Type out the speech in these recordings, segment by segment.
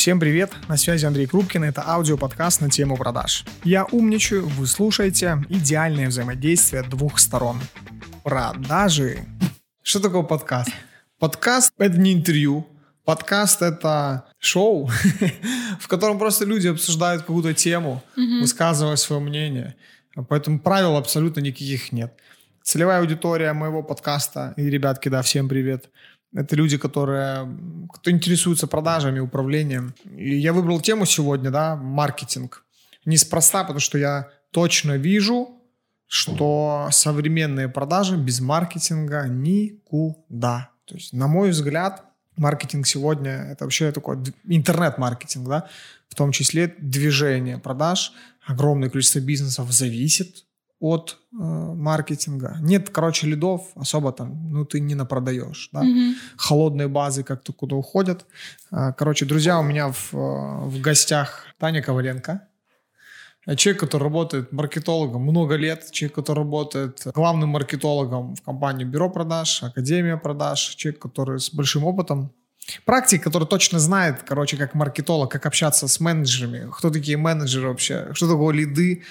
Всем привет, на связи Андрей Крупкин, это аудиоподкаст на тему продаж. Я умничаю, вы слушаете идеальное взаимодействие двух сторон. Продажи. Что такое подкаст? Подкаст — это не интервью, подкаст — это шоу, в котором просто люди обсуждают какую-то тему, высказывая свое мнение. Поэтому правил абсолютно никаких нет. Целевая аудитория моего подкаста, и, ребятки, да, всем привет — это люди, которые кто интересуются продажами, управлением. И я выбрал тему сегодня, да, маркетинг. Неспроста, потому что я точно вижу, что современные продажи без маркетинга никуда. То есть, на мой взгляд, маркетинг сегодня это вообще такой интернет-маркетинг, да, в том числе движение продаж. Огромное количество бизнесов зависит от э, маркетинга. Нет, короче, лидов особо там, ну, ты не напродаешь, да. Mm-hmm. Холодные базы как-то куда уходят. Э, короче, друзья, у меня в, э, в гостях Таня Коваленко. Человек, который работает маркетологом много лет, человек, который работает главным маркетологом в компании Бюро продаж, Академия продаж, человек, который с большим опытом Практик, который точно знает, короче, как маркетолог, как общаться с менеджерами, кто такие менеджеры вообще, что такое лиды,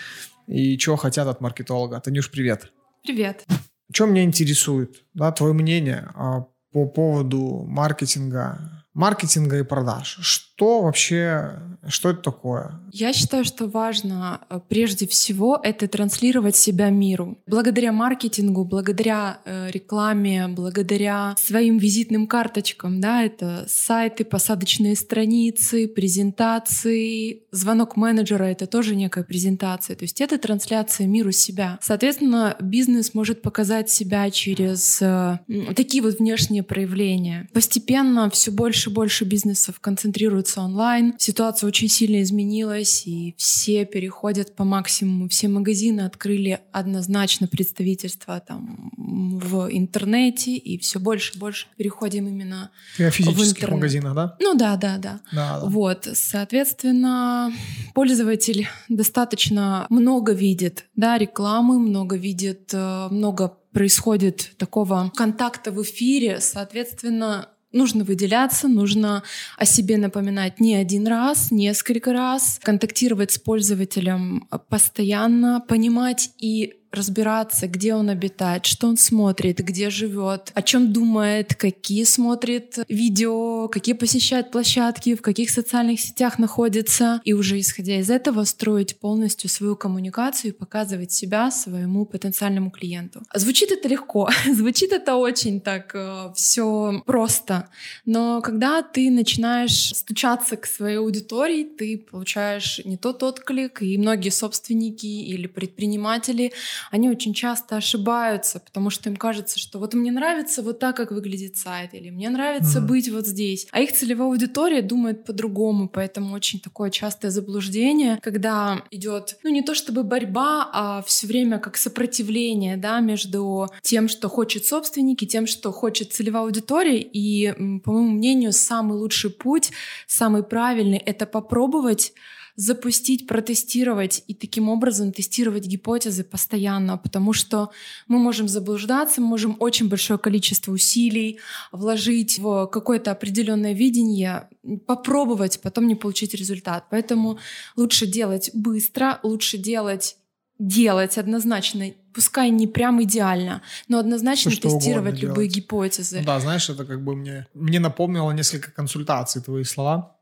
и чего хотят от маркетолога. Танюш, привет. Привет. Что меня интересует, да, твое мнение а, по поводу маркетинга маркетинга и продаж. Что вообще, что это такое? Я считаю, что важно э, прежде всего это транслировать себя миру. Благодаря маркетингу, благодаря э, рекламе, благодаря своим визитным карточкам, да, это сайты, посадочные страницы, презентации, звонок менеджера — это тоже некая презентация. То есть это трансляция миру себя. Соответственно, бизнес может показать себя через э, такие вот внешние проявления. Постепенно все больше больше и больше бизнесов концентрируются онлайн. Ситуация очень сильно изменилась, и все переходят по максимуму. Все магазины открыли однозначно представительство там в интернете, и все больше и больше переходим именно Ты в интернет. магазинах, да? Ну да, да, да, да. Вот, соответственно, пользователь достаточно много видит, да, рекламы, много видит, э, много происходит такого контакта в эфире, соответственно, Нужно выделяться, нужно о себе напоминать не один раз, несколько раз, контактировать с пользователем постоянно, понимать и разбираться, где он обитает, что он смотрит, где живет, о чем думает, какие смотрит видео, какие посещает площадки, в каких социальных сетях находится, и уже исходя из этого строить полностью свою коммуникацию и показывать себя своему потенциальному клиенту. Звучит это легко, звучит это очень так э, все просто, но когда ты начинаешь стучаться к своей аудитории, ты получаешь не тот отклик, и многие собственники или предприниматели они очень часто ошибаются, потому что им кажется, что вот мне нравится вот так, как выглядит сайт, или мне нравится mm-hmm. быть вот здесь. А их целевая аудитория думает по-другому, поэтому очень такое частое заблуждение, когда идет, ну не то чтобы борьба, а все время как сопротивление, да, между тем, что хочет собственник, и тем, что хочет целевая аудитория. И, по моему мнению, самый лучший путь, самый правильный — это попробовать запустить, протестировать и таким образом тестировать гипотезы постоянно, потому что мы можем заблуждаться, мы можем очень большое количество усилий вложить в какое-то определенное видение, попробовать, потом не получить результат. Поэтому лучше делать быстро, лучше делать делать однозначно, пускай не прям идеально, но однозначно Все, тестировать любые делать. гипотезы. Ну да, знаешь, это как бы мне, мне напомнило несколько консультаций твои слова,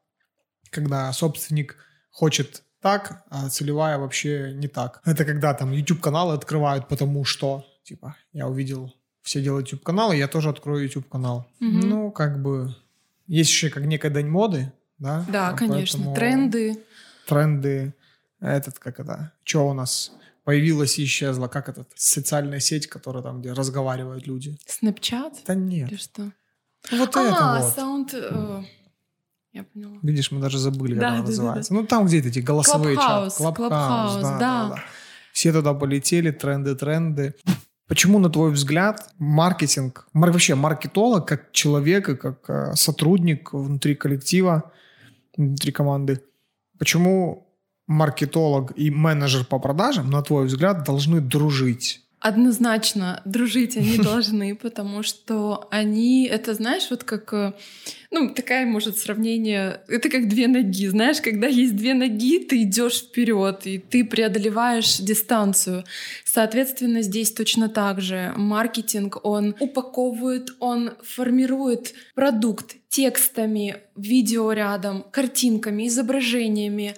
когда собственник хочет так, а целевая вообще не так. Это когда там YouTube-каналы открывают, потому что, типа, я увидел, все делают YouTube-каналы, я тоже открою YouTube-канал. Угу. Ну, как бы, есть еще как некая дань моды, да? Да, конечно, тренды. Тренды, этот, как это, что у нас появилась и исчезла, как этот, социальная сеть, которая там, где разговаривают люди. Snapchat? Да нет. Или что? Вот а, это вот. Sound... Я поняла. Видишь, мы даже забыли, да, как она да, называется. Да, да. Ну, там где-то эти голосовые чаты. Клабхаус, да, да. да, да. Все туда полетели, тренды, тренды. Почему, на твой взгляд, маркетинг, вообще маркетолог, как человек и как э, сотрудник внутри коллектива, внутри команды, почему маркетолог и менеджер по продажам, на твой взгляд, должны дружить? Однозначно дружить они должны, потому что они, это знаешь, вот как, э, ну, такая может сравнение, это как две ноги, знаешь, когда есть две ноги, ты идешь вперед и ты преодолеваешь дистанцию. Соответственно, здесь точно так же маркетинг, он упаковывает, он формирует продукт текстами, видеорядом, картинками, изображениями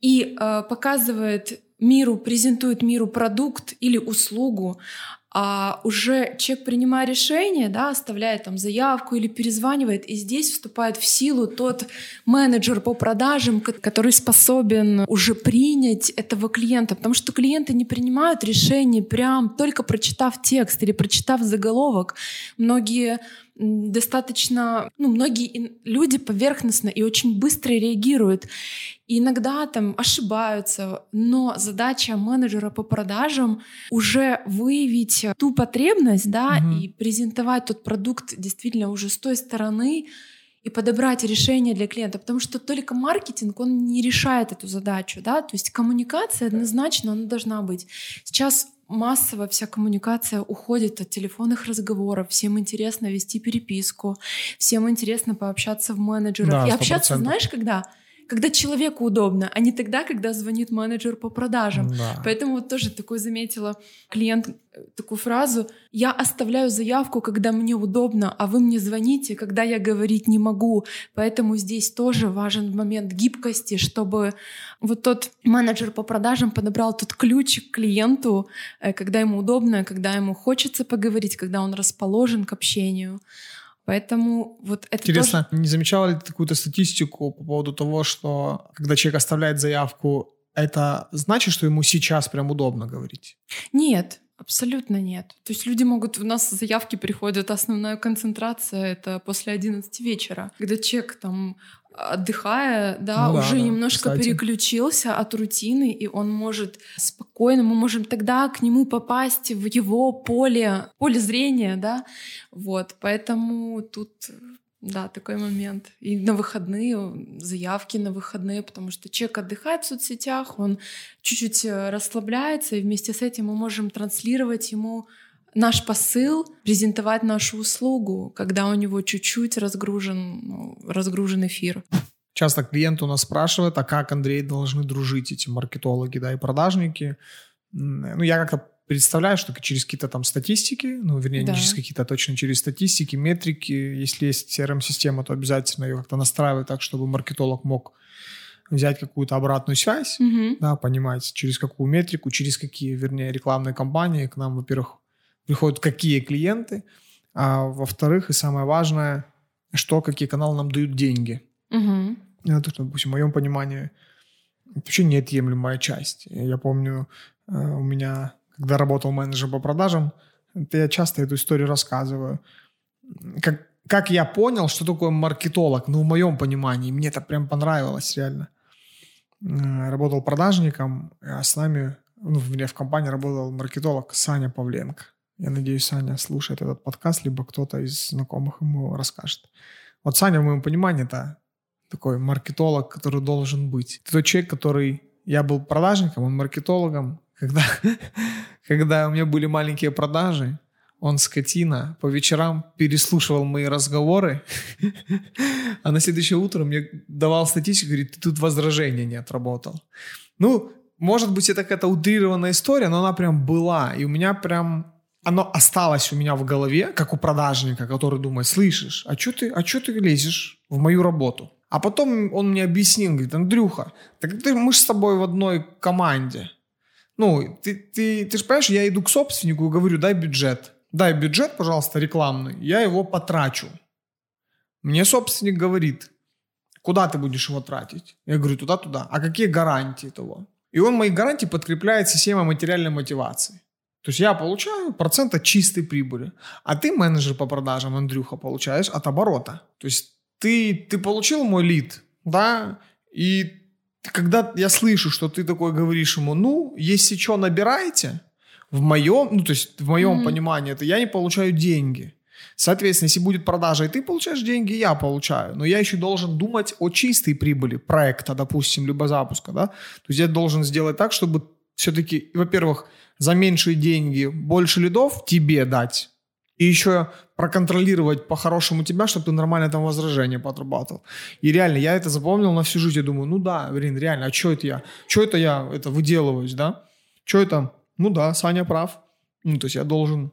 и э, показывает миру, презентует миру продукт или услугу, а уже человек, принимая решение, да, оставляет там заявку или перезванивает, и здесь вступает в силу тот менеджер по продажам, который способен уже принять этого клиента, потому что клиенты не принимают решение прям только прочитав текст или прочитав заголовок. Многие достаточно, ну, многие люди поверхностно и очень быстро реагируют. И иногда там ошибаются, но задача менеджера по продажам уже выявить ту потребность, да, угу. и презентовать тот продукт действительно уже с той стороны, и подобрать решение для клиента, потому что только маркетинг, он не решает эту задачу, да, то есть коммуникация однозначно, она должна быть. Сейчас массово вся коммуникация уходит от телефонных разговоров, всем интересно вести переписку, всем интересно пообщаться в менеджерах. Да, и общаться, знаешь, когда? Когда человеку удобно, а не тогда, когда звонит менеджер по продажам. Да. Поэтому вот тоже такой заметила клиент э, такую фразу «Я оставляю заявку, когда мне удобно, а вы мне звоните, когда я говорить не могу». Поэтому здесь тоже важен момент гибкости, чтобы вот тот менеджер по продажам подобрал тот ключ к клиенту, э, когда ему удобно, когда ему хочется поговорить, когда он расположен к общению. Поэтому вот это Интересно, тоже... не замечала ли ты какую-то статистику по поводу того, что когда человек оставляет заявку, это значит, что ему сейчас прям удобно говорить? Нет, Абсолютно нет. То есть люди могут... У нас заявки приходят, основная концентрация — это после 11 вечера, когда человек там отдыхая, да, ну, уже да, немножко кстати. переключился от рутины, и он может спокойно, мы можем тогда к нему попасть в его поле, поле зрения, да, вот, поэтому тут да, такой момент. И на выходные, заявки на выходные, потому что человек отдыхает в соцсетях, он чуть-чуть э, расслабляется, и вместе с этим мы можем транслировать ему наш посыл, презентовать нашу услугу, когда у него чуть-чуть разгружен, ну, разгружен эфир. Часто клиент у нас спрашивает, а как, Андрей, должны дружить эти маркетологи да, и продажники? Ну, я как-то представляю, что через какие-то там статистики, ну, вернее, да. не через какие-то, а точно через статистики, метрики, если есть CRM-система, то обязательно ее как-то настраивать так, чтобы маркетолог мог взять какую-то обратную связь, угу. да, понимать, через какую метрику, через какие, вернее, рекламные кампании к нам, во-первых, приходят какие клиенты, а во-вторых, и самое важное, что, какие каналы нам дают деньги. Угу. Это, допустим, в моем понимании, вообще неотъемлемая часть. Я помню, э, у меня, когда работал менеджер по продажам, я часто эту историю рассказываю. Как, как я понял, что такое маркетолог, ну, в моем понимании, мне это прям понравилось реально. Э, работал продажником, а с нами, ну, у меня в компании работал маркетолог Саня Павленко. Я надеюсь, Саня слушает этот подкаст, либо кто-то из знакомых ему расскажет. Вот Саня, в моем понимании, это такой маркетолог, который должен быть. Это тот человек, который... Я был продажником, он маркетологом. Когда, когда у меня были маленькие продажи, он, скотина, по вечерам переслушивал мои разговоры, а на следующее утро мне давал статистику, говорит, ты тут возражения не отработал. Ну, может быть, это какая-то утрированная история, но она прям была. И у меня прям оно осталось у меня в голове, как у продажника, который думает, слышишь, а что ты, а чё ты лезешь в мою работу? А потом он мне объяснил, говорит, Андрюха, так ты, мы же с тобой в одной команде. Ну, ты, ты, ты же понимаешь, я иду к собственнику и говорю, дай бюджет. Дай бюджет, пожалуйста, рекламный, я его потрачу. Мне собственник говорит, куда ты будешь его тратить? Я говорю, туда-туда. А какие гарантии того? И он мои гарантии подкрепляет системой материальной мотивации. То есть я получаю процент от чистой прибыли, а ты, менеджер по продажам, Андрюха, получаешь от оборота. То есть ты, ты получил мой лид, да, и когда я слышу, что ты такой говоришь ему, ну, если что, набирайте, в моем, ну, то есть в моем mm-hmm. понимании, это я не получаю деньги. Соответственно, если будет продажа, и ты получаешь деньги, я получаю. Но я еще должен думать о чистой прибыли проекта, допустим, либо запуска, да. То есть я должен сделать так, чтобы все-таки, во-первых, за меньшие деньги больше лидов тебе дать, и еще проконтролировать по-хорошему тебя, чтобы ты нормально там возражение поотрабатывал. И реально, я это запомнил на всю жизнь. Я думаю, ну да, блин, реально, а что это я? Что это я это выделываюсь, да? Что это? Ну да, Саня прав. Ну, то есть я должен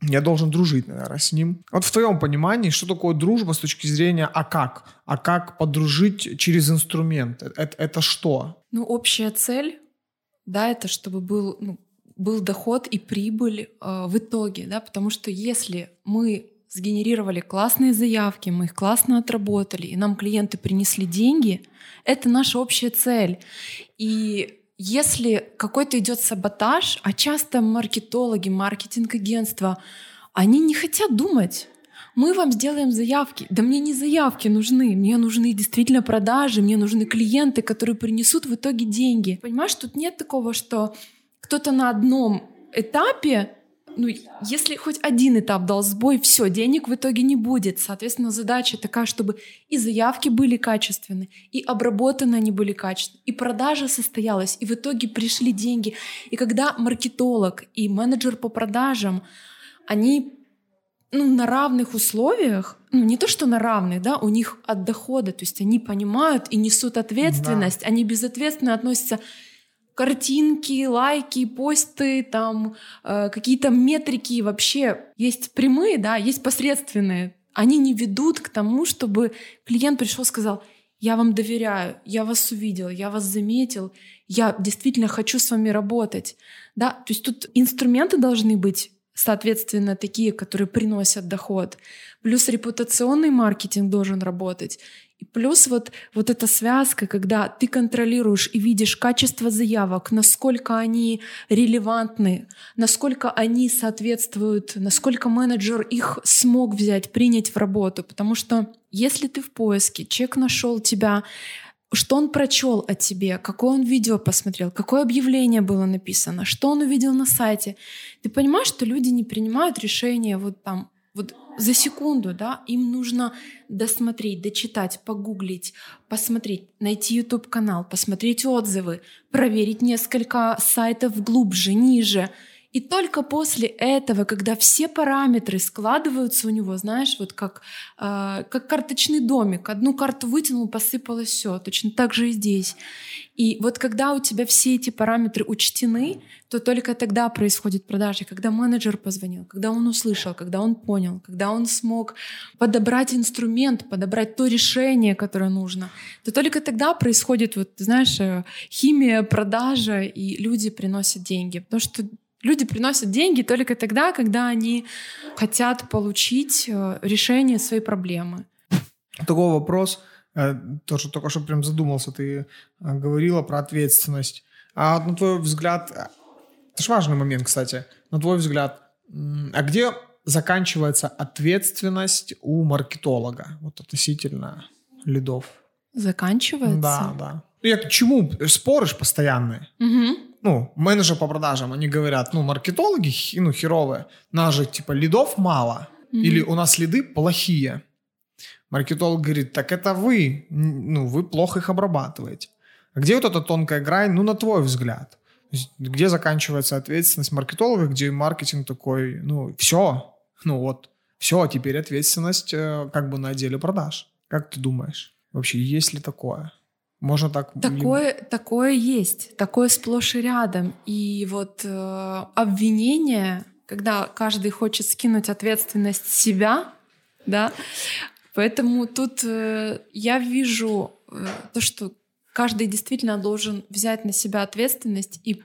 я должен дружить, наверное, с ним. Вот в твоем понимании, что такое дружба с точки зрения «а как?» А как подружить через инструмент? Это, это что? Ну, общая цель, да, это чтобы был, ну, был доход и прибыль э, в итоге, да, потому что если мы сгенерировали классные заявки, мы их классно отработали, и нам клиенты принесли деньги, это наша общая цель. И если какой-то идет саботаж, а часто маркетологи, маркетинг-агентства, они не хотят думать. Мы вам сделаем заявки. Да мне не заявки нужны, мне нужны действительно продажи, мне нужны клиенты, которые принесут в итоге деньги. Понимаешь, тут нет такого, что кто-то на одном этапе ну, если хоть один этап дал сбой, все, денег в итоге не будет. Соответственно, задача такая, чтобы и заявки были качественны, и обработаны они были качественны, и продажа состоялась, и в итоге пришли деньги. И когда маркетолог и менеджер по продажам, они ну, на равных условиях, ну не то, что на равных, да, у них от дохода, то есть они понимают и несут ответственность, да. они безответственно относятся картинки, лайки, посты, там э, какие-то метрики вообще есть прямые, да, есть посредственные. Они не ведут к тому, чтобы клиент пришел и сказал, я вам доверяю, я вас увидел, я вас заметил, я действительно хочу с вами работать. Да? То есть тут инструменты должны быть соответственно, такие, которые приносят доход. Плюс репутационный маркетинг должен работать. И плюс вот, вот эта связка, когда ты контролируешь и видишь качество заявок, насколько они релевантны, насколько они соответствуют, насколько менеджер их смог взять, принять в работу. Потому что если ты в поиске, человек нашел тебя, что он прочел о тебе, какое он видео посмотрел, какое объявление было написано, что он увидел на сайте. Ты понимаешь, что люди не принимают решения вот там вот за секунду, да, им нужно досмотреть, дочитать, погуглить, посмотреть, найти YouTube-канал, посмотреть отзывы, проверить несколько сайтов глубже, ниже — и только после этого, когда все параметры складываются у него, знаешь, вот как, э, как карточный домик, одну карту вытянул, посыпалось все, точно так же и здесь. И вот когда у тебя все эти параметры учтены, то только тогда происходит продажа. Когда менеджер позвонил, когда он услышал, когда он понял, когда он смог подобрать инструмент, подобрать то решение, которое нужно, то только тогда происходит, вот, знаешь, э, химия, продажа, и люди приносят деньги. Потому что Люди приносят деньги только тогда, когда они хотят получить э, решение своей проблемы. Такой вопрос, э, тоже только что прям задумался, ты э, говорила про ответственность. А на твой взгляд, это же важный момент, кстати, на твой взгляд, а где заканчивается ответственность у маркетолога вот относительно лидов? Заканчивается? Да, да. Я к чему? Споришь постоянные. Угу ну, менеджеры по продажам, они говорят, ну, маркетологи, ну, херовые, нас же, типа, лидов мало, mm-hmm. или у нас лиды плохие. Маркетолог говорит, так это вы, ну, вы плохо их обрабатываете. А где вот эта тонкая грань, ну, на твой взгляд? Где заканчивается ответственность маркетолога, где маркетинг такой, ну, все, ну, вот, все, теперь ответственность э, как бы на отделе продаж. Как ты думаешь? Вообще, есть ли такое? Можно так... Такое, такое есть, такое сплошь и рядом. И вот э, обвинение, когда каждый хочет скинуть ответственность себя, да, поэтому тут э, я вижу э, то, что каждый действительно должен взять на себя ответственность и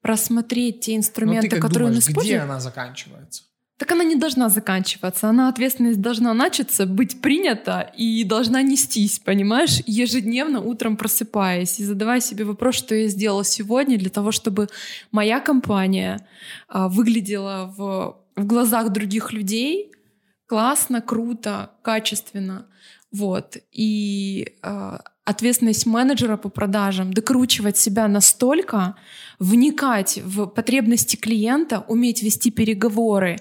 просмотреть те инструменты, которые думаешь, он использует. Где она заканчивается? Так она не должна заканчиваться. Она ответственность должна начаться, быть принята и должна нестись, понимаешь, ежедневно утром просыпаясь и задавая себе вопрос, что я сделала сегодня для того, чтобы моя компания а, выглядела в, в глазах других людей классно, круто, качественно. Вот. И э, ответственность менеджера по продажам докручивать себя настолько, вникать в потребности клиента, уметь вести переговоры,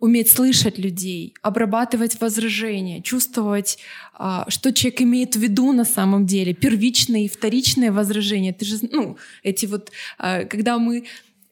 уметь слышать людей, обрабатывать возражения, чувствовать, а, что человек имеет в виду на самом деле, первичные и вторичные возражения. Ты же, ну, эти вот, а, когда мы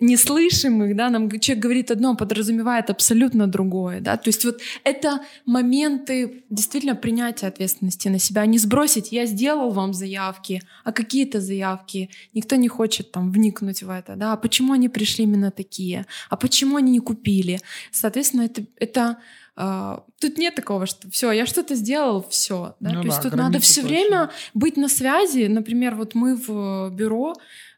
не слышим их, да, нам человек говорит одно, а подразумевает абсолютно другое, да, то есть вот это моменты действительно принятия ответственности на себя, не сбросить, я сделал вам заявки, а какие-то заявки, никто не хочет там вникнуть в это, да, а почему они пришли именно такие, а почему они не купили, соответственно, это, это Uh, тут нет такого, что все, я что-то сделал, все. Да? Ну, То да, есть тут надо все время быть на связи. Например, вот мы в бюро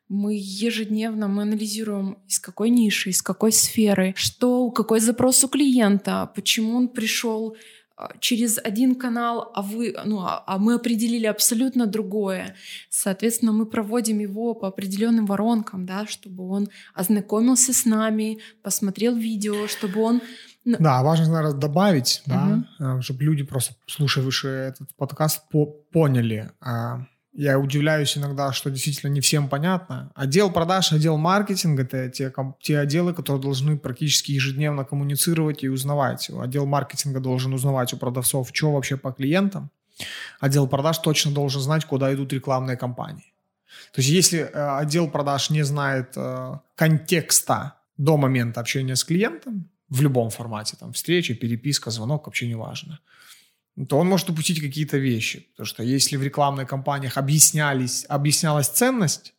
мы ежедневно мы анализируем, из какой ниши, из какой сферы, что, какой запрос у клиента, почему он пришел а, через один канал, а вы, ну, а, а мы определили абсолютно другое. Соответственно, мы проводим его по определенным воронкам, да, чтобы он ознакомился с нами, посмотрел видео, чтобы он да, важно, наверное, добавить, угу. да, чтобы люди просто, слушавшие этот подкаст, по поняли, я удивляюсь иногда, что действительно не всем понятно. Отдел продаж, отдел маркетинга — это те, те отделы, которые должны практически ежедневно коммуницировать и узнавать. Отдел маркетинга должен узнавать у продавцов, что вообще по клиентам. Отдел продаж точно должен знать, куда идут рекламные кампании. То есть если э, отдел продаж не знает э, контекста до момента общения с клиентом, в любом формате, там, встреча, переписка, звонок, вообще не важно – то он может упустить какие-то вещи. Потому что если в рекламных кампаниях объяснялись, объяснялась ценность,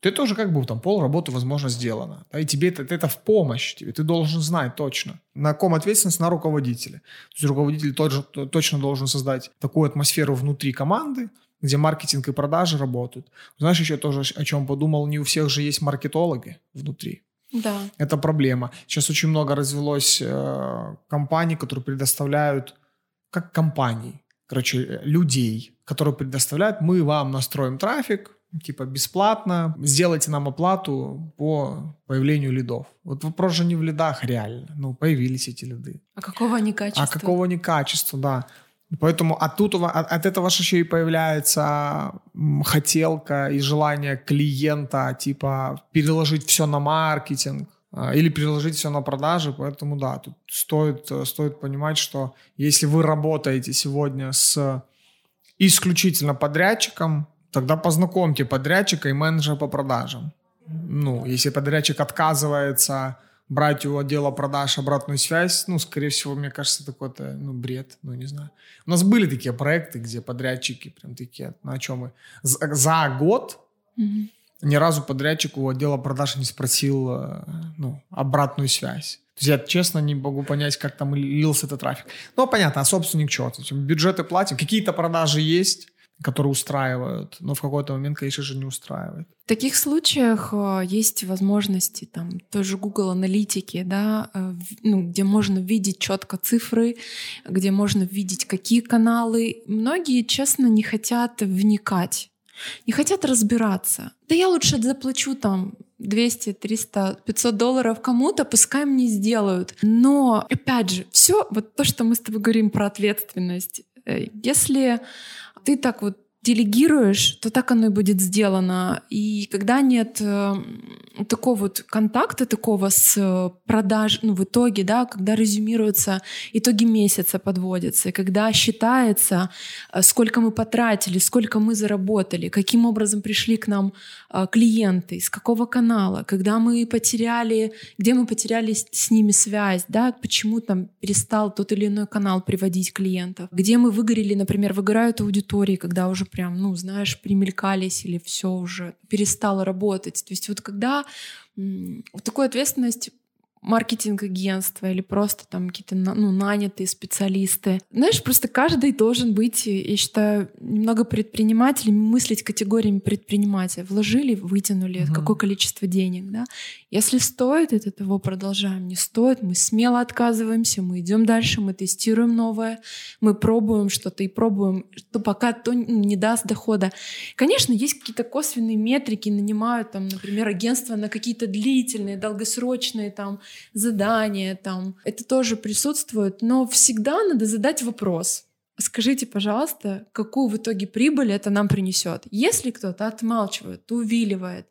то это уже как бы там пол работы, возможно, сделано. Да, и тебе это, это в помощь. Тебе, ты должен знать точно. На ком ответственность? На руководителе. То есть руководитель тоже, точно должен создать такую атмосферу внутри команды, где маркетинг и продажи работают. Знаешь, еще тоже о чем подумал, не у всех же есть маркетологи внутри. Да. Это проблема. Сейчас очень много развелось э, компаний, которые предоставляют как компаний, короче, людей, которые предоставляют, мы вам настроим трафик, типа бесплатно, сделайте нам оплату по появлению лидов. Вот вопрос же не в лидах реально, ну, появились эти лиды. А какого они качества? А какого они качества, да. Поэтому от, тут, от, от этого еще и появляется хотелка и желание клиента, типа, переложить все на маркетинг, или переложить все на продажи, поэтому да, тут стоит, э, стоит понимать, что если вы работаете сегодня с исключительно подрядчиком, тогда познакомьте подрядчика и менеджера по продажам. Ну, если подрядчик отказывается брать у отдела продаж обратную связь, ну, скорее всего, мне кажется, это какой-то, ну, бред, ну, не знаю. У нас были такие проекты, где подрядчики прям такие, ну, о чем мы? За, за год mm-hmm ни разу подрядчик у отдела продаж не спросил э, ну, обратную связь. То есть я честно не могу понять, как там лился этот трафик. Ну, понятно, а собственник что? Бюджеты платим, какие-то продажи есть, которые устраивают, но в какой-то момент, конечно же, не устраивает. В таких случаях э, есть возможности там тоже Google аналитики, да, э, ну, где можно видеть четко цифры, где можно видеть, какие каналы. Многие, честно, не хотят вникать не хотят разбираться. Да я лучше заплачу там 200, 300, 500 долларов кому-то, пускай мне сделают. Но, опять же, все вот то, что мы с тобой говорим про ответственность. Э, если ты так вот делегируешь, то так оно и будет сделано. И когда нет э, такого вот контакта, такого с э, продаж, ну, в итоге, да, когда резюмируются итоги месяца подводятся, и когда считается, э, сколько мы потратили, сколько мы заработали, каким образом пришли к нам клиенты, из какого канала, когда мы потеряли, где мы потеряли с ними связь, да, почему там перестал тот или иной канал приводить клиентов, где мы выгорели, например, выгорают аудитории, когда уже прям, ну, знаешь, примелькались или все уже перестало работать. То есть вот когда вот такую ответственность маркетинг-агентства или просто там какие-то ну, нанятые специалисты. Знаешь, просто каждый должен быть, я считаю, немного предпринимателем, мыслить категориями предпринимателя. Вложили, вытянули угу. какое количество денег, да. Если стоит, от этого продолжаем. Не стоит, мы смело отказываемся, мы идем дальше, мы тестируем новое, мы пробуем что-то и пробуем, что пока то не даст дохода. Конечно, есть какие-то косвенные метрики, нанимают там, например, агентство на какие-то длительные, долгосрочные там задания там. Это тоже присутствует, но всегда надо задать вопрос. Скажите, пожалуйста, какую в итоге прибыль это нам принесет? Если кто-то отмалчивает, увиливает,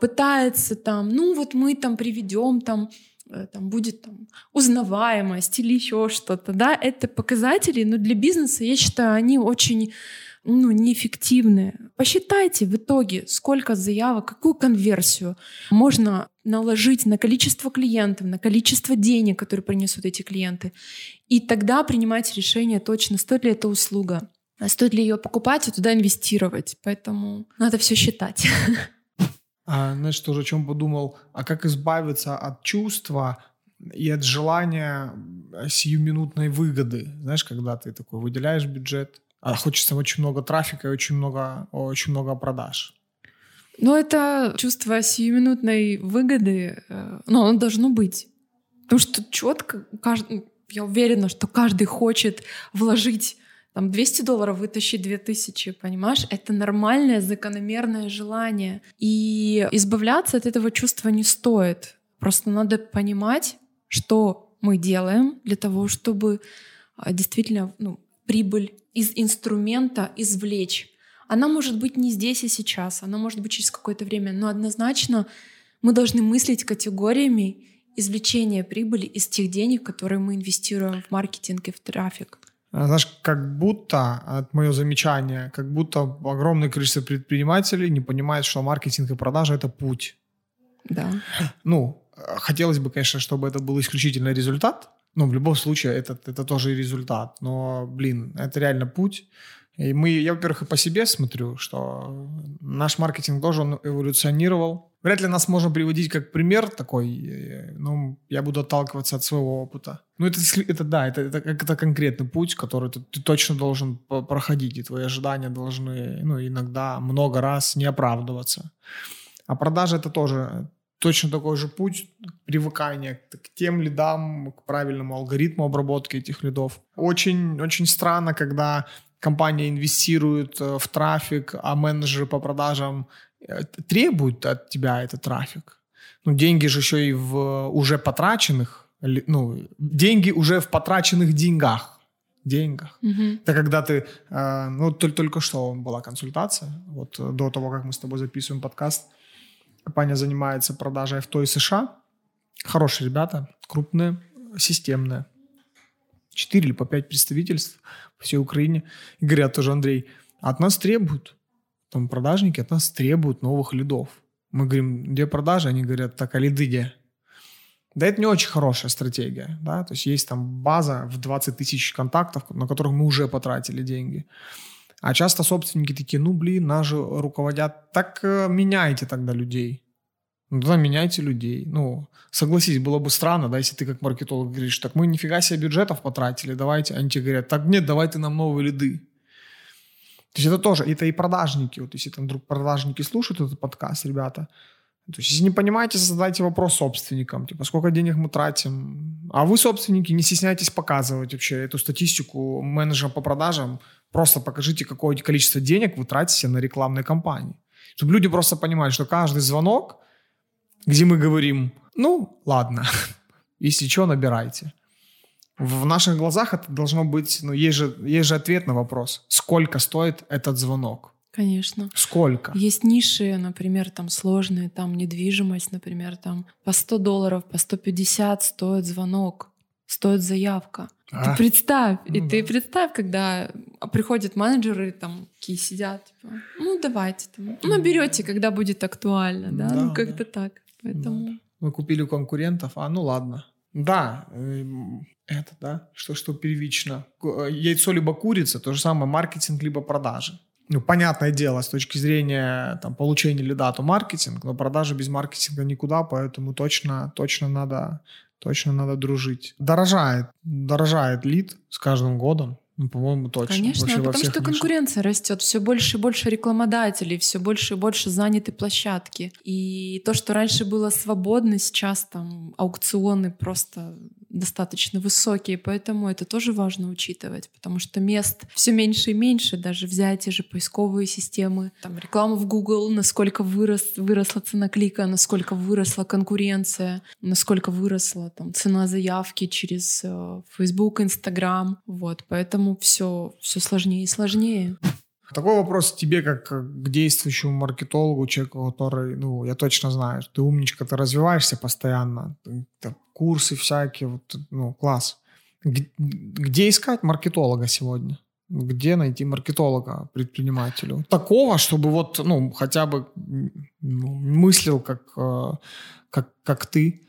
пытается там, ну вот мы там приведем там э, там будет там, узнаваемость или еще что-то, да, это показатели, но для бизнеса, я считаю, они очень ну, неэффективны. Посчитайте в итоге, сколько заявок, какую конверсию можно наложить на количество клиентов, на количество денег, которые принесут эти клиенты. И тогда принимайте решение точно, стоит ли эта услуга, а стоит ли ее покупать и туда инвестировать. Поэтому надо все считать. А, знаешь, тоже о чем подумал, а как избавиться от чувства и от желания сиюминутной выгоды. Знаешь, когда ты такой выделяешь бюджет, хочется очень много трафика и очень много, очень много продаж. Но это чувство сиюминутной выгоды, э, ну, оно должно быть. Потому что четко, каждый, я уверена, что каждый хочет вложить там 200 долларов вытащить 2000, понимаешь? Это нормальное, закономерное желание. И избавляться от этого чувства не стоит. Просто надо понимать, что мы делаем для того, чтобы а, действительно ну, прибыль из инструмента извлечь. Она может быть не здесь и сейчас, она может быть через какое-то время, но однозначно мы должны мыслить категориями извлечения прибыли из тех денег, которые мы инвестируем в маркетинг и в трафик. А, знаешь, как будто, от мое замечание, как будто огромное количество предпринимателей не понимает, что маркетинг и продажа — это путь. Да. Ну, хотелось бы, конечно, чтобы это был исключительно результат, ну, в любом случае, это, это тоже результат. Но, блин, это реально путь. И мы, я, во-первых, и по себе смотрю, что наш маркетинг тоже он эволюционировал. Вряд ли нас можно приводить как пример такой, э, но я буду отталкиваться от своего опыта. Ну, это, это да, это, это, это конкретный путь, который ты, ты точно должен проходить, и твои ожидания должны, ну, иногда много раз не оправдываться. А продажа это тоже точно такой же путь привыкания к тем лидам, к правильному алгоритму обработки этих лидов. Очень, очень странно, когда компания инвестирует э, в трафик, а менеджеры по продажам э, требуют от тебя этот трафик. Ну, деньги же еще и в уже потраченных, ну, деньги уже в потраченных деньгах. Деньгах. Mm-hmm. Это когда ты, э, ну, только, только что была консультация, вот до того, как мы с тобой записываем подкаст, Компания занимается продажей авто из США. Хорошие ребята, крупные, системные. Четыре или по пять представительств по всей Украине. И говорят тоже, Андрей, от нас требуют, там продажники от нас требуют новых лидов. Мы говорим, где продажи? Они говорят, так, а лиды где? Да это не очень хорошая стратегия, да, то есть есть там база в 20 тысяч контактов, на которых мы уже потратили деньги. А часто собственники такие, ну блин, нас же руководят. Так э, меняйте тогда людей. Ну тогда меняйте людей. Ну, согласись, было бы странно, да, если ты как маркетолог говоришь, так мы нифига себе бюджетов потратили, давайте. Они тебе говорят, так нет, давайте нам новые лиды. То есть это тоже, это и продажники. Вот если там вдруг продажники слушают этот подкаст, ребята, то есть, если не понимаете, задайте вопрос собственникам, типа, сколько денег мы тратим. А вы, собственники, не стесняйтесь показывать вообще эту статистику менеджерам по продажам. Просто покажите, какое количество денег вы тратите на рекламные кампании. Чтобы люди просто понимали, что каждый звонок, где мы говорим, ну, ладно, если что, набирайте. В наших глазах это должно быть, ну, есть же, есть же ответ на вопрос, сколько стоит этот звонок. Конечно. Сколько? Есть ниши, например, там сложные, там недвижимость, например, там по 100 долларов, по 150 стоит звонок, стоит заявка. А? Ты представь, ну, и да. ты представь, когда приходят менеджеры, там, такие сидят, типа, ну, давайте, там, ну, берете, когда будет актуально, да, да ну, как-то да. так. Поэтому... Да. Мы купили у конкурентов, а ну ладно. Да, эм, это, да, что, что первично. Э, яйцо либо курица, то же самое маркетинг либо продажи ну, понятное дело, с точки зрения там, получения лида, то маркетинг, но продажи без маркетинга никуда, поэтому точно, точно надо, точно надо дружить. Дорожает, дорожает лид с каждым годом. Ну, по-моему, точно. Конечно, Вообще потому что конкуренция растет, все больше и больше рекламодателей, все больше и больше заняты площадки. И то, что раньше было свободно, сейчас там аукционы просто достаточно высокие, поэтому это тоже важно учитывать, потому что мест все меньше и меньше, даже взять те же поисковые системы, там реклама в Google, насколько вырос, выросла цена клика, насколько выросла конкуренция, насколько выросла там цена заявки через э, Facebook, Instagram, вот, поэтому все, все сложнее и сложнее. Такой вопрос тебе, как к действующему маркетологу, человеку, который, ну, я точно знаю, ты умничка, ты развиваешься постоянно, ты, курсы всякие, вот, ну, класс. Где искать маркетолога сегодня? Где найти маркетолога предпринимателю? Такого, чтобы вот, ну, хотя бы ну, мыслил как, э, как, как ты,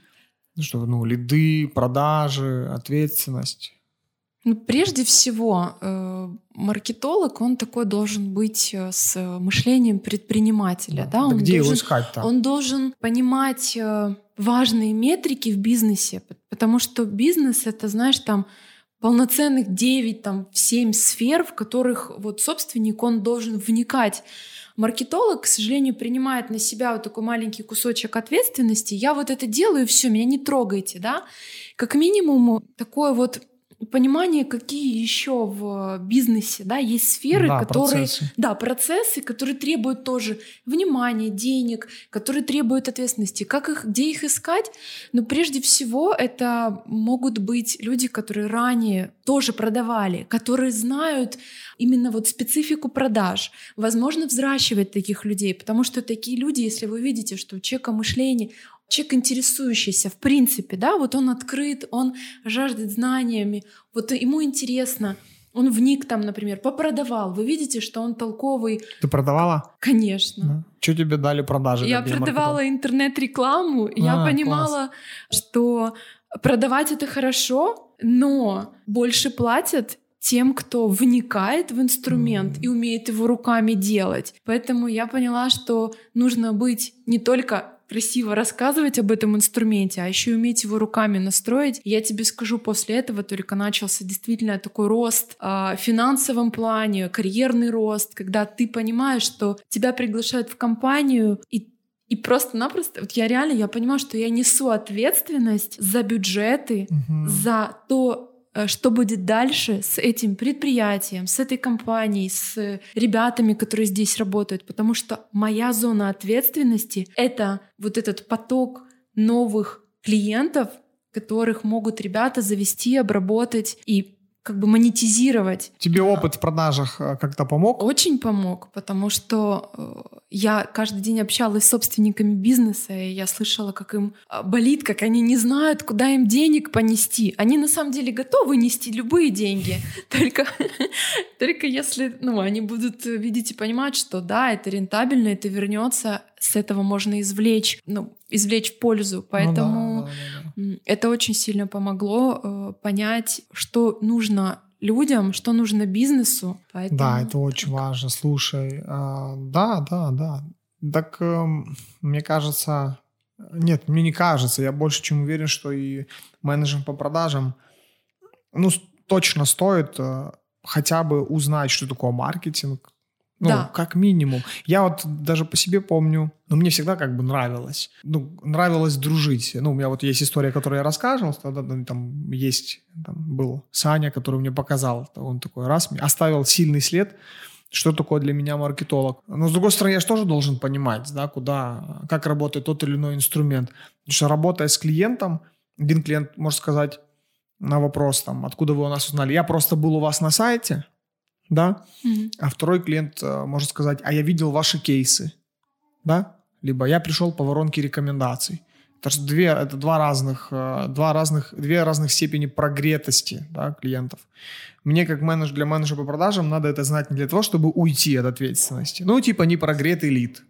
что, ну, лиды, продажи, ответственность. Ну, прежде всего, э, маркетолог, он такой должен быть э, с мышлением предпринимателя. Да, да? Он где должен, его искать-то? Он должен понимать э, важные метрики в бизнесе, потому что бизнес — это, знаешь, там полноценных 9, там, 7 сфер, в которых вот собственник, он должен вникать. Маркетолог, к сожалению, принимает на себя вот такой маленький кусочек ответственности. Я вот это делаю, все, меня не трогайте, да. Как минимум, такое вот понимание, какие еще в бизнесе, да, есть сферы, да, которые, процессы. да, процессы, которые требуют тоже внимания, денег, которые требуют ответственности. Как их, где их искать? Но прежде всего это могут быть люди, которые ранее тоже продавали, которые знают именно вот специфику продаж. Возможно, взращивать таких людей, потому что такие люди, если вы видите, что у человека мышление, человек интересующийся, в принципе, да, вот он открыт, он жаждет знаниями, вот ему интересно, он вник там, например, попродавал. Вы видите, что он толковый. Ты продавала? Конечно. Да. Что тебе дали продажи? Я продавала интернет-рекламу, а, я понимала, класс. что продавать это хорошо, но больше платят тем, кто вникает в инструмент mm. и умеет его руками делать. Поэтому я поняла, что нужно быть не только красиво рассказывать об этом инструменте, а еще уметь его руками настроить. Я тебе скажу, после этого только начался действительно такой рост э, в финансовом плане, карьерный рост, когда ты понимаешь, что тебя приглашают в компанию, и и просто-напросто, вот я реально, я понимаю, что я несу ответственность за бюджеты, угу. за то, что будет дальше с этим предприятием, с этой компанией, с ребятами, которые здесь работают, потому что моя зона ответственности — это вот этот поток новых клиентов, которых могут ребята завести, обработать и как бы монетизировать. Тебе опыт в продажах э, как-то помог? Очень помог, потому что э, я каждый день общалась с собственниками бизнеса, и я слышала, как им э, болит, как они не знают, куда им денег понести. Они на самом деле готовы нести любые деньги, только, только если ну, они будут видеть и понимать, что да, это рентабельно, это вернется, с этого можно извлечь, ну, извлечь пользу. Поэтому ну, да, да, да, это очень сильно помогло э, понять, что нужно людям, что нужно бизнесу. Поэтому... Да, это очень важно. Слушай, э, да, да, да. Так э, мне кажется, нет, мне не кажется, я больше чем уверен, что и менеджерам по продажам, ну, точно стоит э, хотя бы узнать, что такое маркетинг, ну, да. как минимум. Я вот даже по себе помню, ну, мне всегда как бы нравилось. Ну, нравилось дружить. Ну, у меня вот есть история, которую я рассказывал, тогда там есть, там был Саня, который мне показал, он такой раз оставил сильный след, что такое для меня маркетолог. Но, с другой стороны, я же тоже должен понимать, да, куда, как работает тот или иной инструмент. Потому что работая с клиентом, один клиент может сказать на вопрос, там, откуда вы у нас узнали, я просто был у вас на сайте, да, mm-hmm. а второй клиент э, может сказать, а я видел ваши кейсы, да, либо я пришел по воронке рекомендаций. Это же две, это два разных, э, два разных, две разных степени прогретости да, клиентов. Мне как менеджер для менеджера по продажам надо это знать не для того, чтобы уйти от ответственности. Ну, типа не прогретый лид.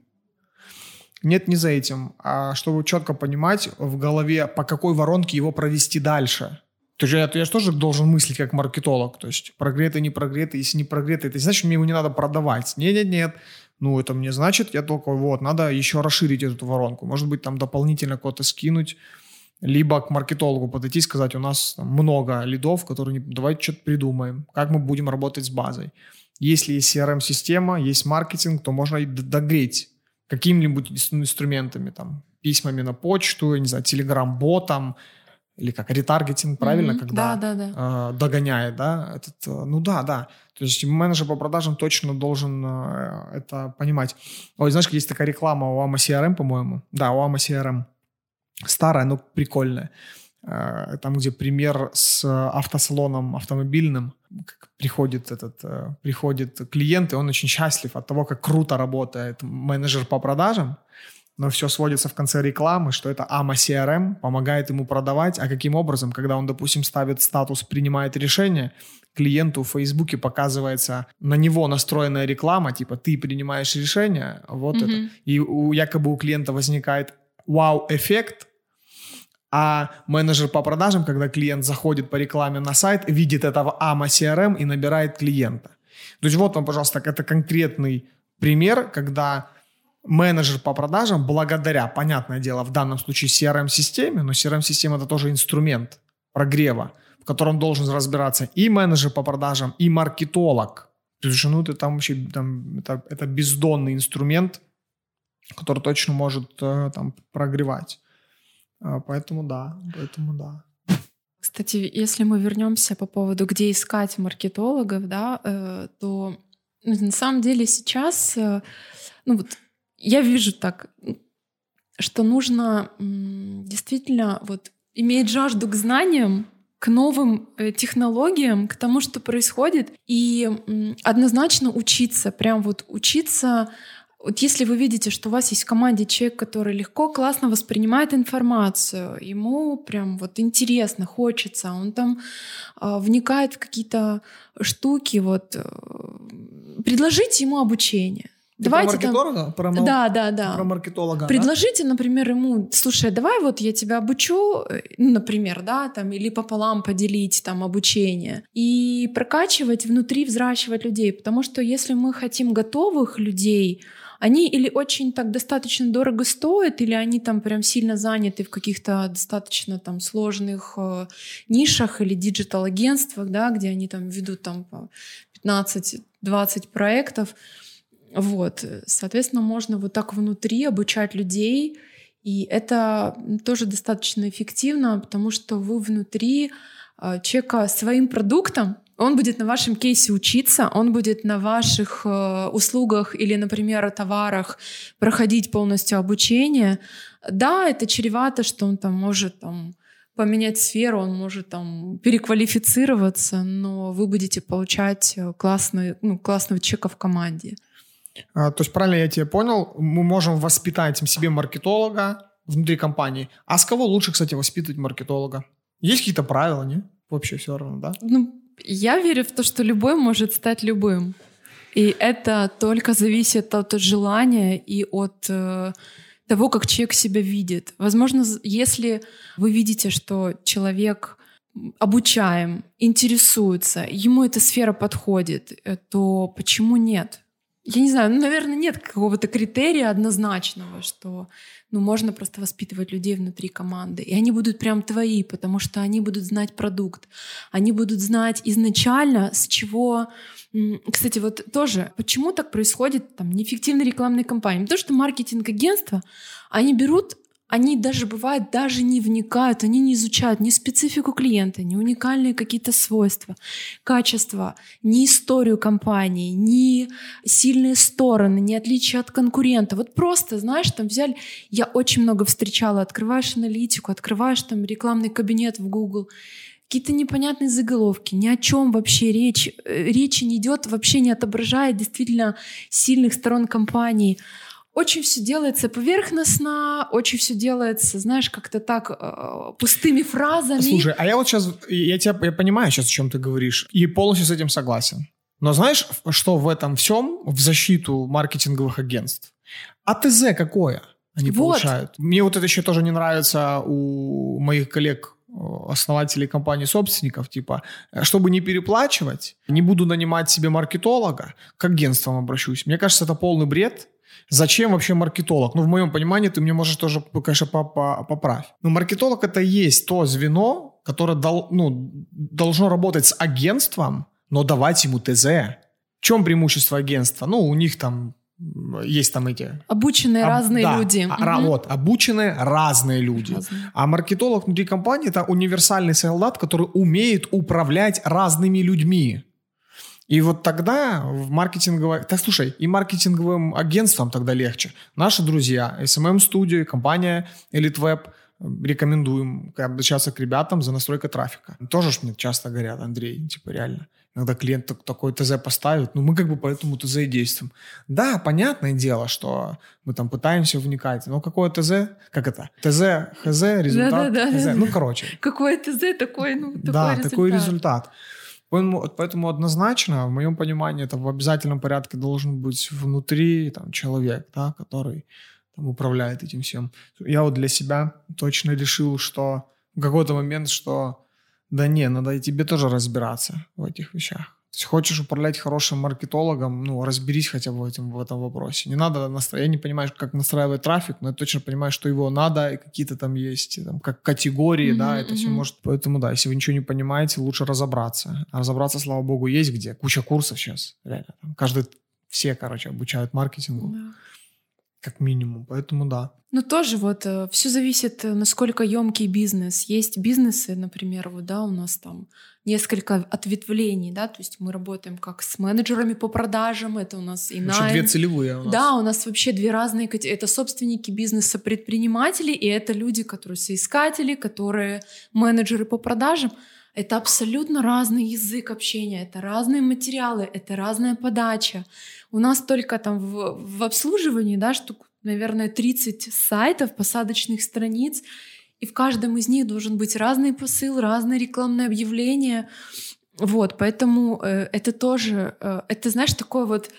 Нет, не за этим, а чтобы четко понимать в голове, по какой воронке его провести дальше. То есть я, я же тоже должен мыслить как маркетолог. То есть прогретый, не прогретый. Если не прогретый, это значит, мне его не надо продавать. Нет-нет-нет. Ну, это мне значит, я только вот, надо еще расширить эту воронку. Может быть, там дополнительно кого-то скинуть, либо к маркетологу подойти и сказать, у нас там, много лидов, которые, давайте что-то придумаем, как мы будем работать с базой. Если есть CRM-система, есть маркетинг, то можно и догреть какими-нибудь инструментами, там, письмами на почту, я не знаю, телеграм-ботом, или как ретаргетинг, правильно, mm-hmm. когда да, да, да. Э, догоняет, да, этот, э, ну да, да. То есть менеджер по продажам точно должен э, это понимать. Ой, знаешь, есть такая реклама у AMA CRM, по-моему. Да, у AMA CRM. Старая, но прикольная. э, там, где пример с автосалоном автомобильным, приходит этот, э, приходит клиент, и он очень счастлив от того, как круто работает менеджер по продажам, но все сводится в конце рекламы, что это AMA CRM помогает ему продавать, а каким образом, когда он, допустим, ставит статус «принимает решение», клиенту в Фейсбуке показывается на него настроенная реклама, типа «ты принимаешь решение», вот mm-hmm. это. И у, якобы у клиента возникает вау-эффект, а менеджер по продажам, когда клиент заходит по рекламе на сайт, видит этого AMA CRM и набирает клиента. То есть вот вам, пожалуйста, это конкретный пример, когда менеджер по продажам, благодаря, понятное дело, в данном случае CRM-системе, но CRM-система это тоже инструмент прогрева, в котором должен разбираться и менеджер по продажам, и маркетолог. То есть, ну, это там вообще там, это, это бездонный инструмент, который точно может э, там прогревать. А, поэтому да, поэтому да. Кстати, если мы вернемся по поводу, где искать маркетологов, да, э, то на самом деле сейчас, э, ну вот я вижу так, что нужно действительно вот иметь жажду к знаниям, к новым э, технологиям, к тому, что происходит, и однозначно учиться, прям вот учиться вот если вы видите, что у вас есть в команде человек, который легко, классно воспринимает информацию, ему прям вот интересно, хочется, он там э, вникает в какие-то штуки, вот э, предложите ему обучение. Давайте про маркетолога? Там... Про, да, да, да. Про маркетолога. Предложите, да? например, ему, слушай, давай вот я тебя обучу, ну, например, да, там, или пополам поделить там обучение и прокачивать внутри, взращивать людей, потому что если мы хотим готовых людей, они или очень так достаточно дорого стоят, или они там прям сильно заняты в каких-то достаточно там сложных э, нишах или диджитал-агентствах, да, где они там ведут там 15-20 проектов. Вот, соответственно, можно вот так внутри обучать людей, и это тоже достаточно эффективно, потому что вы внутри э, человека своим продуктом, он будет на вашем кейсе учиться, он будет на ваших э, услугах или, например, товарах проходить полностью обучение. Да, это чревато, что он там может там, поменять сферу, он может там переквалифицироваться, но вы будете получать э, классный, ну, классного человека в команде. А, то есть, правильно я тебя понял, мы можем воспитать себе маркетолога внутри компании. А с кого лучше, кстати, воспитывать маркетолога? Есть какие-то правила, не? Вообще все равно, да? Ну, я верю в то, что любой может стать любым. И это только зависит от желания и от э, того, как человек себя видит. Возможно, если вы видите, что человек обучаем, интересуется, ему эта сфера подходит, э, то почему нет? Я не знаю, ну, наверное, нет какого-то критерия однозначного, что ну, можно просто воспитывать людей внутри команды. И они будут прям твои, потому что они будут знать продукт. Они будут знать изначально, с чего... Кстати, вот тоже, почему так происходит там неэффективные рекламные кампании? Потому что маркетинг-агентства, они берут они даже бывают даже не вникают, они не изучают ни специфику клиента, ни уникальные какие-то свойства, качества, ни историю компании, ни сильные стороны, ни отличия от конкурента. Вот просто, знаешь, там взяли, я очень много встречала, открываешь аналитику, открываешь там рекламный кабинет в Google, какие-то непонятные заголовки, ни о чем вообще речь, э, речи не идет, вообще не отображает действительно сильных сторон компании очень все делается поверхностно, очень все делается, знаешь, как-то так э, пустыми фразами. Слушай, а я вот сейчас, я тебя я понимаю сейчас, о чем ты говоришь, и полностью с этим согласен. Но знаешь, что в этом всем в защиту маркетинговых агентств? АТЗ какое они вот. получают? Мне вот это еще тоже не нравится у моих коллег основателей компании собственников, типа, чтобы не переплачивать, не буду нанимать себе маркетолога, к агентствам обращусь. Мне кажется, это полный бред, Зачем вообще маркетолог? Ну, в моем понимании, ты мне можешь тоже, конечно, поправь. Но маркетолог это и есть то звено, которое дол, ну, должно работать с агентством, но давать ему ТЗ. В чем преимущество агентства? Ну, у них там есть там эти... Обученные об, разные да, люди. А, угу. Вот, обученные разные люди. Разные. А маркетолог внутри компании это универсальный солдат, который умеет управлять разными людьми. И вот тогда в маркетинговой... Так, слушай, и маркетинговым агентствам тогда легче. Наши друзья, SMM-студии, компания EliteWeb, рекомендуем обращаться к ребятам за настройкой трафика. Тоже ж мне часто говорят, Андрей, типа реально. Иногда клиент такой ТЗ поставит, ну мы как бы по этому ТЗ и действуем. Да, понятное дело, что мы там пытаемся вникать, но какое ТЗ, как это? ТЗ, ХЗ, результат, да, да, ХЗ. Да. Ну, короче. Какое ТЗ, такой, ну, такой да, результат. такой результат. Поэтому, поэтому однозначно, в моем понимании, это в обязательном порядке должен быть внутри там, человек, да, который там, управляет этим всем. Я вот для себя точно решил, что в какой-то момент, что да не, надо и тебе тоже разбираться в этих вещах. То есть хочешь управлять хорошим маркетологом, ну, разберись хотя бы в этом, в этом вопросе. Не надо настроить, я не понимаю, как настраивать трафик, но я точно понимаю, что его надо, и какие-то там есть там, как категории, mm-hmm, да, это mm-hmm. все может... Поэтому, да, если вы ничего не понимаете, лучше разобраться. А разобраться, слава богу, есть где. Куча курсов сейчас, реально. Там каждый, все, короче, обучают маркетингу. Yeah как минимум. Поэтому да. Но тоже вот э, все зависит, э, насколько емкий бизнес. Есть бизнесы, например, вот да, у нас там несколько ответвлений, да, то есть мы работаем как с менеджерами по продажам, это у нас и найм. две целевые у нас. Да, у нас вообще две разные категории. Это собственники бизнеса, предприниматели, и это люди, которые соискатели, которые менеджеры по продажам. Это абсолютно разный язык общения, это разные материалы, это разная подача. У нас только там в, в обслуживании, да, штук, наверное, 30 сайтов, посадочных страниц, и в каждом из них должен быть разный посыл, разное рекламное объявление. Вот, поэтому э, это тоже, э, это, знаешь, такое вот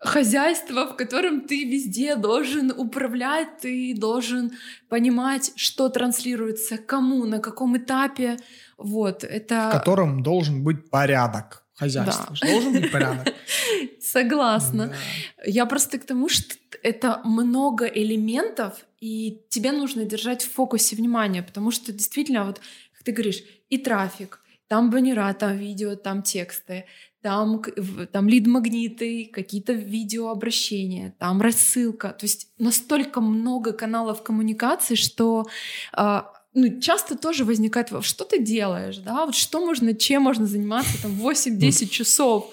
хозяйство, в котором ты везде должен управлять, ты должен понимать, что транслируется, кому, на каком этапе. Вот, это... В котором должен быть порядок хозяйства. Да. Должен быть порядок. Согласна. Да. Я просто к тому, что это много элементов, и тебе нужно держать в фокусе внимания, потому что действительно, вот как ты говоришь, и трафик, там баннера, там видео, там тексты, там, там лид-магниты, какие-то видеообращения, там рассылка. То есть настолько много каналов коммуникации, что а, ну, часто тоже возникает, что ты делаешь, да, вот что можно, чем можно заниматься там 8-10 часов.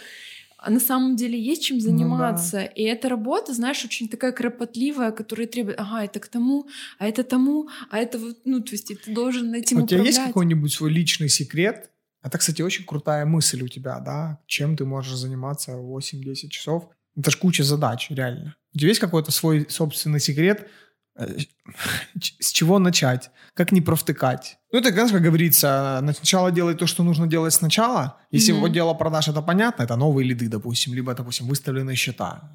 А на самом деле есть чем заниматься. Ну, да. И эта работа, знаешь, очень такая кропотливая, которая требует, ага, это к тому, а это тому, а это вот, ну, то есть ты должен этим У тебя есть какой-нибудь свой личный секрет, это, кстати, очень крутая мысль у тебя, да, чем ты можешь заниматься 8-10 часов. Это ж куча задач, реально. У тебя есть какой-то свой собственный секрет, э, с чего начать, как не провтыкать. Ну, это, как говорится, сначала делай то, что нужно делать сначала. Если mm-hmm. вот дело продаж, это понятно, это новые лиды, допустим, либо, допустим, выставленные счета.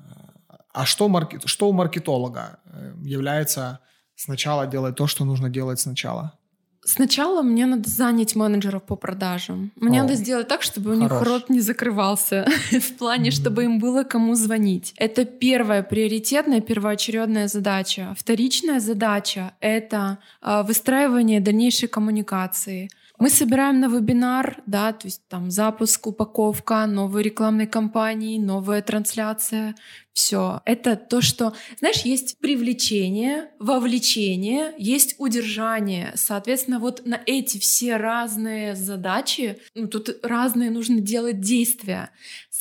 А что, марки... что у маркетолога э, является сначала делать то, что нужно делать сначала? Сначала мне надо занять менеджеров по продажам. Мне О, надо сделать так, чтобы у них рот не закрывался. в плане, mm-hmm. чтобы им было кому звонить. Это первая приоритетная, первоочередная задача. Вторичная задача — это э, выстраивание дальнейшей коммуникации — мы собираем на вебинар, да, то есть там запуск, упаковка новой рекламной кампании, новая трансляция, все. Это то, что, знаешь, есть привлечение, вовлечение, есть удержание. Соответственно, вот на эти все разные задачи, ну, тут разные нужно делать действия.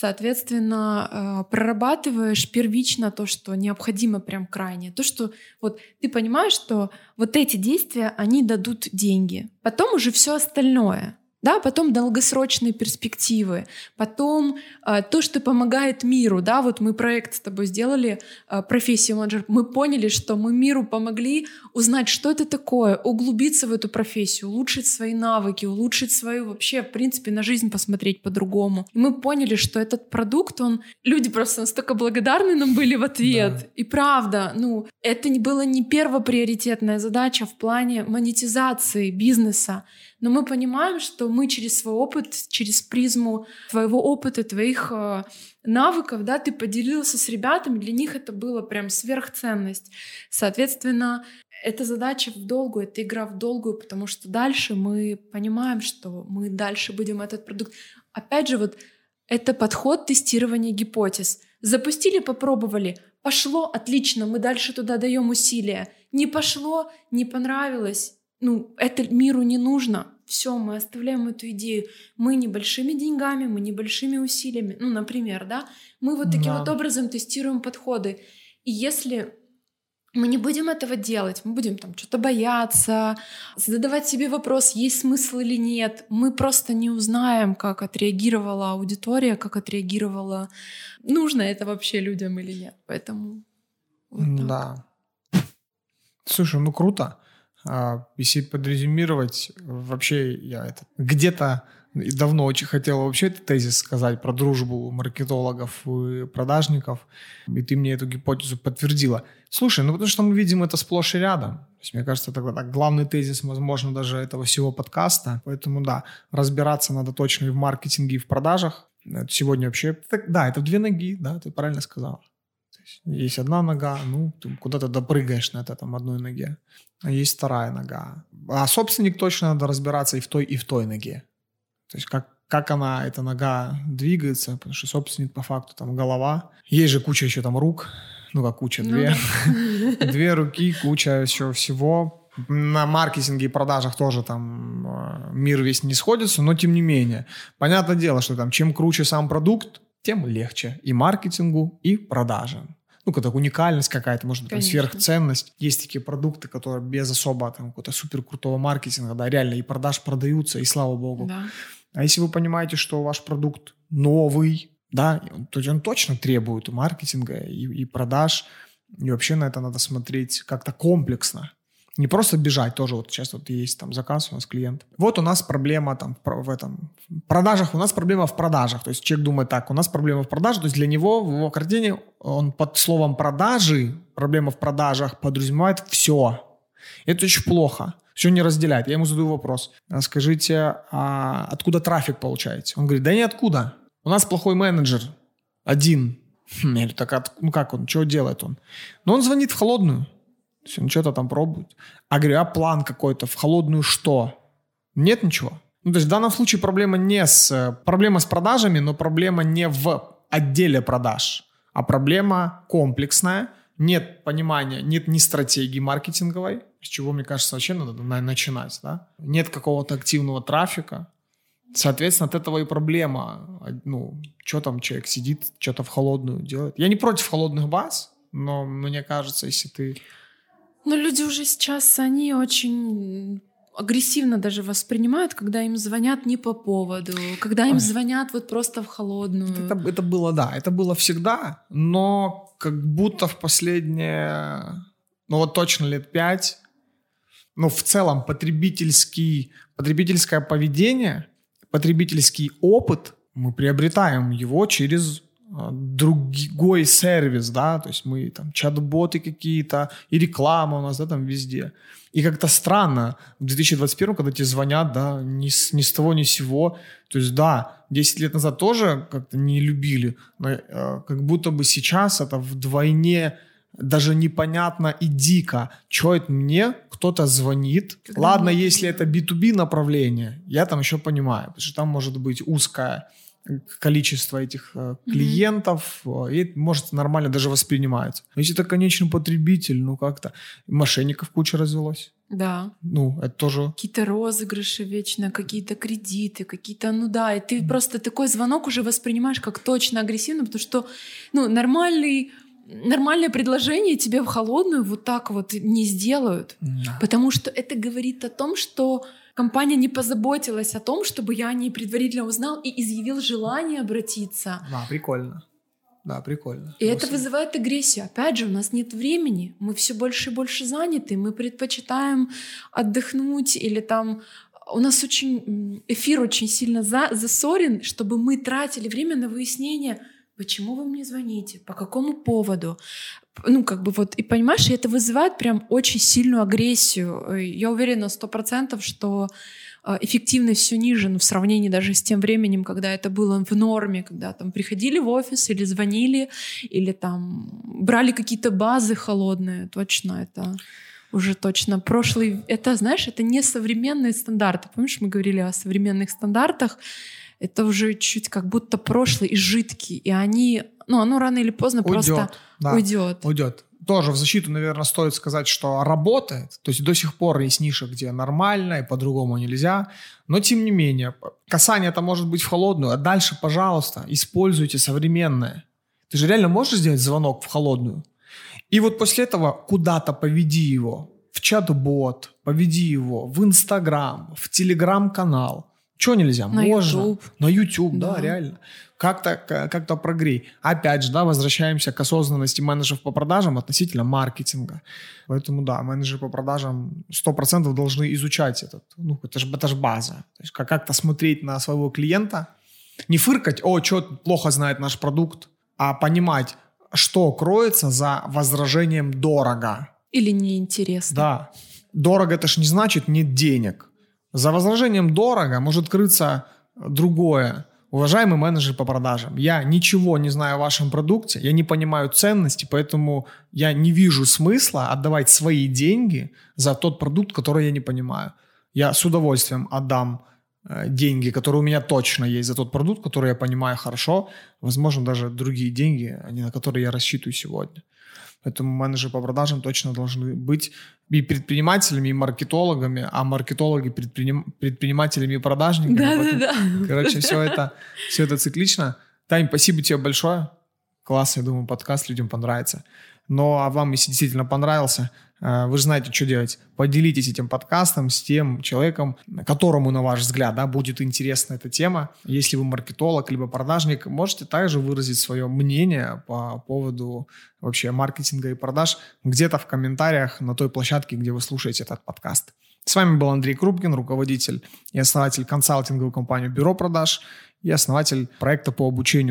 Соответственно, э, прорабатываешь первично то, что необходимо прям крайне. То, что вот ты понимаешь, что вот эти действия, они дадут деньги. Потом уже все остальное — да, потом долгосрочные перспективы, потом э, то, что помогает миру, да, вот мы проект с тобой сделали, э, профессию менеджер, мы поняли, что мы миру помогли узнать, что это такое, углубиться в эту профессию, улучшить свои навыки, улучшить свою вообще, в принципе, на жизнь посмотреть по-другому. И мы поняли, что этот продукт, он, люди просто настолько благодарны нам были в ответ. Да. И правда, ну, это не было не первоприоритетная задача в плане монетизации бизнеса, но мы понимаем, что мы через свой опыт, через призму твоего опыта, твоих э, навыков, да, ты поделился с ребятами, для них это было прям сверхценность. Соответственно, эта задача в долгую, это игра в долгую, потому что дальше мы понимаем, что мы дальше будем этот продукт. Опять же, вот это подход тестирования гипотез. Запустили, попробовали, пошло, отлично, мы дальше туда даем усилия. Не пошло, не понравилось, ну, это миру не нужно. Все, мы оставляем эту идею. Мы небольшими деньгами, мы небольшими усилиями, ну, например, да, мы вот таким да. вот образом тестируем подходы. И если Мы не будем этого делать, мы будем там что-то бояться, задавать себе вопрос, есть смысл или нет. Мы просто не узнаем, как отреагировала аудитория, как отреагировала, нужно это вообще людям или нет. Поэтому вот да. Слушай, ну круто. А, если подрезюмировать, вообще я это где-то давно очень хотел вообще этот тезис сказать про дружбу маркетологов и продажников, и ты мне эту гипотезу подтвердила. Слушай, ну потому что мы видим это сплошь и рядом. То есть, мне кажется, это так, главный тезис, возможно, даже этого всего подкаста. Поэтому да, разбираться надо точно и в маркетинге, и в продажах. Сегодня вообще... Так, да, это две ноги, да, ты правильно сказал. Есть, есть одна нога, ну, ты куда-то допрыгаешь на это там одной ноге. А есть вторая нога. А собственник точно надо разбираться и в той, и в той ноге. То есть как, как она, эта нога двигается, потому что собственник по факту там голова. Есть же куча еще там рук, ну как куча, ну две. Две руки, куча еще всего. На маркетинге и продажах тоже там э, мир весь не сходится, но тем не менее. Понятное дело, что там чем круче сам продукт, тем легче и маркетингу, и продажам ну, какая-то уникальность какая-то, может быть, сверхценность. Есть такие продукты, которые без особо там какого-то супер крутого маркетинга, да, реально и продаж продаются, и слава богу. Да. А если вы понимаете, что ваш продукт новый, да, то он точно требует и маркетинга, и, и продаж, и вообще на это надо смотреть как-то комплексно. Не просто бежать, тоже вот сейчас вот есть там заказ у нас клиент. Вот у нас проблема там в этом в продажах, у нас проблема в продажах. То есть человек думает так, у нас проблема в продаже, то есть для него в его картине он под словом продажи, проблема в продажах подразумевает все. Это очень плохо. Все не разделяет. Я ему задаю вопрос. Скажите, а откуда трафик получаете? Он говорит, да ниоткуда. У нас плохой менеджер. Один. Хм, я говорю, так ну как он, что делает он? Ну он звонит в холодную. Он что-то там пробует. А говорю, а план какой-то в холодную что? Нет ничего. Ну, то есть в данном случае проблема не с... Проблема с продажами, но проблема не в отделе продаж, а проблема комплексная. Нет понимания, нет ни стратегии маркетинговой, с чего, мне кажется, вообще надо начинать, да? Нет какого-то активного трафика. Соответственно, от этого и проблема. Ну, что там человек сидит, что-то в холодную делает. Я не против холодных баз, но мне кажется, если ты но люди уже сейчас, они очень агрессивно даже воспринимают, когда им звонят не по поводу, когда им звонят вот просто в холодную. Это, это было, да, это было всегда, но как будто в последние, ну вот точно лет пять, ну в целом потребительский, потребительское поведение, потребительский опыт, мы приобретаем его через другой сервис, да, то есть мы там чат-боты какие-то, и реклама у нас, да, там везде. И как-то странно в 2021, когда тебе звонят, да, ни с, ни с того, ни с сего. То есть, да, 10 лет назад тоже как-то не любили, но э, как будто бы сейчас это вдвойне даже непонятно и дико. Что это мне? Кто-то звонит. Когда Ладно, если это B2B направление, я там еще понимаю, потому что там может быть узкая количество этих э, клиентов, mm-hmm. и может нормально даже воспринимается. Но если это конечный потребитель, ну как-то мошенников куча развелось. Да. Ну, это тоже... Какие-то розыгрыши вечно, какие-то кредиты, какие-то... Ну да, и ты mm-hmm. просто такой звонок уже воспринимаешь как точно агрессивно, потому что, ну, нормальный нормальное предложение тебе в холодную вот так вот не сделают. Да. Потому что это говорит о том, что компания не позаботилась о том, чтобы я не предварительно узнал и изъявил желание обратиться. Да, прикольно. Да, прикольно. И это вызывает агрессию. Опять же, у нас нет времени, мы все больше и больше заняты, мы предпочитаем отдохнуть или там у нас очень эфир очень сильно за, засорен, чтобы мы тратили время на выяснение, почему вы мне звоните, по какому поводу. Ну, как бы вот, и понимаешь, и это вызывает прям очень сильную агрессию. Я уверена сто процентов, что э, эффективность все ниже ну, в сравнении даже с тем временем, когда это было в норме, когда там приходили в офис или звонили, или там брали какие-то базы холодные. Точно это уже точно прошлый. Это, знаешь, это не современные стандарты. Помнишь, мы говорили о современных стандартах? Это уже чуть как будто прошлый и жидкий, и они, ну, оно рано или поздно уйдет, просто да, уйдет. Уйдет. Тоже в защиту, наверное, стоит сказать, что работает. То есть до сих пор есть ниша, где нормально и по-другому нельзя. Но тем не менее, касание это может быть в холодную, а дальше, пожалуйста, используйте современное. Ты же реально можешь сделать звонок в холодную? И вот после этого куда-то поведи его, в чат-бот, поведи его в Инстаграм, в Телеграм-канал. Чего нельзя? На Можно. YouTube. На YouTube, да, Да. реально. Как-то как прогрей. Опять же, да, возвращаемся к осознанности менеджеров по продажам относительно маркетинга. Поэтому, да, менеджеры по продажам 100% должны изучать этот. Ну, это же это ж база. То есть как- как-то смотреть на своего клиента, не фыркать, о, что плохо знает наш продукт, а понимать, что кроется за возражением «дорого». Или неинтересно. Да. Дорого это ж не значит нет денег. За возражением дорого может крыться другое. Уважаемый менеджер по продажам, я ничего не знаю о вашем продукте, я не понимаю ценности, поэтому я не вижу смысла отдавать свои деньги за тот продукт, который я не понимаю. Я с удовольствием отдам э, деньги, которые у меня точно есть за тот продукт, который я понимаю хорошо, возможно, даже другие деньги, не на которые я рассчитываю сегодня. Поэтому менеджеры по продажам точно должны быть и предпринимателями, и маркетологами, а маркетологи предприним- предпринимателями и продажниками. Поэтому, Да-да-да. Короче, все это, все это циклично. Тань, спасибо тебе большое. Класс, я думаю, подкаст людям понравится. Но а вам, если действительно понравился, вы же знаете, что делать. Поделитесь этим подкастом с тем человеком, которому, на ваш взгляд, да, будет интересна эта тема. Если вы маркетолог либо продажник, можете также выразить свое мнение по поводу вообще маркетинга и продаж где-то в комментариях на той площадке, где вы слушаете этот подкаст. С вами был Андрей Крупкин, руководитель и основатель консалтинговой компании «Бюро продаж» и основатель проекта по обучению